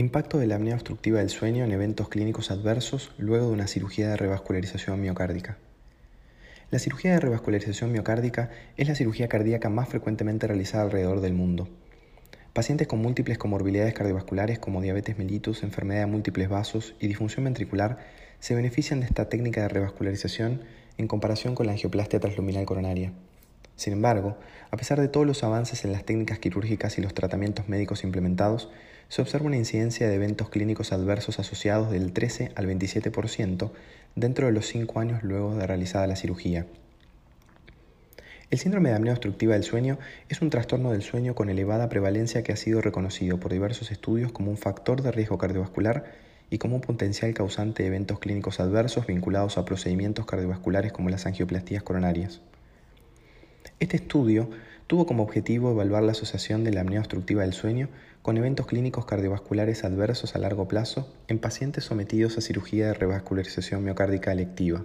Impacto de la apnea obstructiva del sueño en eventos clínicos adversos luego de una cirugía de revascularización miocárdica. La cirugía de revascularización miocárdica es la cirugía cardíaca más frecuentemente realizada alrededor del mundo. Pacientes con múltiples comorbilidades cardiovasculares como diabetes mellitus, enfermedad de múltiples vasos y disfunción ventricular se benefician de esta técnica de revascularización en comparación con la angioplastia transluminal coronaria. Sin embargo, a pesar de todos los avances en las técnicas quirúrgicas y los tratamientos médicos implementados, se observa una incidencia de eventos clínicos adversos asociados del 13 al 27% dentro de los 5 años luego de realizada la cirugía. El síndrome de apnea obstructiva del sueño es un trastorno del sueño con elevada prevalencia que ha sido reconocido por diversos estudios como un factor de riesgo cardiovascular y como un potencial causante de eventos clínicos adversos vinculados a procedimientos cardiovasculares como las angioplastías coronarias. Este estudio tuvo como objetivo evaluar la asociación de la apnea obstructiva del sueño con eventos clínicos cardiovasculares adversos a largo plazo en pacientes sometidos a cirugía de revascularización miocárdica electiva.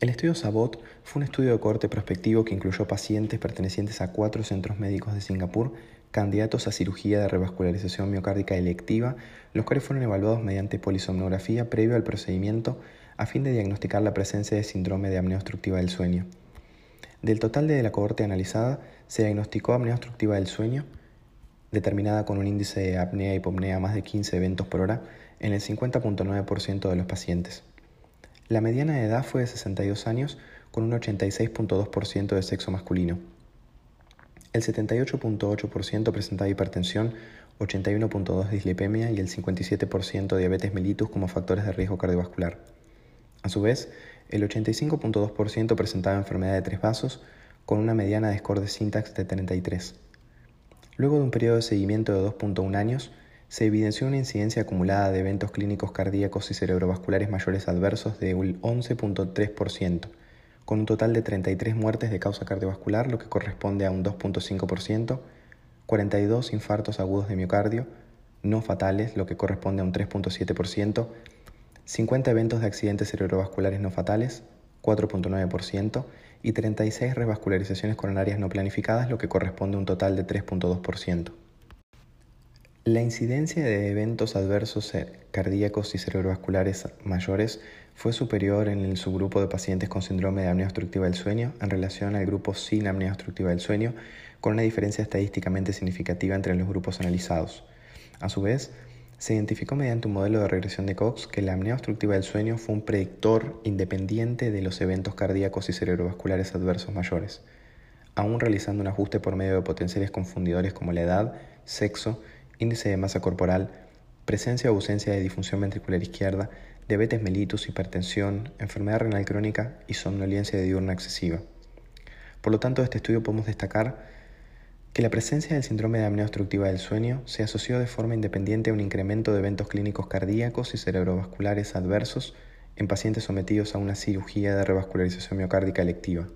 El estudio SABOT fue un estudio de corte prospectivo que incluyó pacientes pertenecientes a cuatro centros médicos de Singapur candidatos a cirugía de revascularización miocárdica electiva, los cuales fueron evaluados mediante polisomnografía previo al procedimiento a fin de diagnosticar la presencia de síndrome de apnea obstructiva del sueño. Del total de la cohorte analizada, se diagnosticó apnea obstructiva del sueño, determinada con un índice de apnea y hipopnea más de 15 eventos por hora, en el 50.9% de los pacientes. La mediana de edad fue de 62 años, con un 86.2% de sexo masculino. El 78.8% presentaba hipertensión, 81.2% dislipemia y el 57% diabetes mellitus como factores de riesgo cardiovascular. A su vez, el 85.2% presentaba enfermedad de tres vasos, con una mediana de score de syntax de 33. Luego de un periodo de seguimiento de 2.1 años, se evidenció una incidencia acumulada de eventos clínicos cardíacos y cerebrovasculares mayores adversos de un 11.3%, con un total de 33 muertes de causa cardiovascular, lo que corresponde a un 2.5%, 42 infartos agudos de miocardio, no fatales, lo que corresponde a un 3.7%, 50 eventos de accidentes cerebrovasculares no fatales, 4.9%, y 36 revascularizaciones coronarias no planificadas, lo que corresponde a un total de 3.2%. La incidencia de eventos adversos cardíacos y cerebrovasculares mayores fue superior en el subgrupo de pacientes con síndrome de apnea obstructiva del sueño en relación al grupo sin apnea obstructiva del sueño, con una diferencia estadísticamente significativa entre los grupos analizados. A su vez, se identificó mediante un modelo de regresión de Cox que la apnea obstructiva del sueño fue un predictor independiente de los eventos cardíacos y cerebrovasculares adversos mayores, aún realizando un ajuste por medio de potenciales confundidores como la edad, sexo, índice de masa corporal, presencia o ausencia de disfunción ventricular izquierda, diabetes mellitus, hipertensión, enfermedad renal crónica y somnolencia diurna excesiva. Por lo tanto, de este estudio podemos destacar que la presencia del síndrome de apnea obstructiva del sueño se asoció de forma independiente a un incremento de eventos clínicos cardíacos y cerebrovasculares adversos en pacientes sometidos a una cirugía de revascularización miocárdica electiva.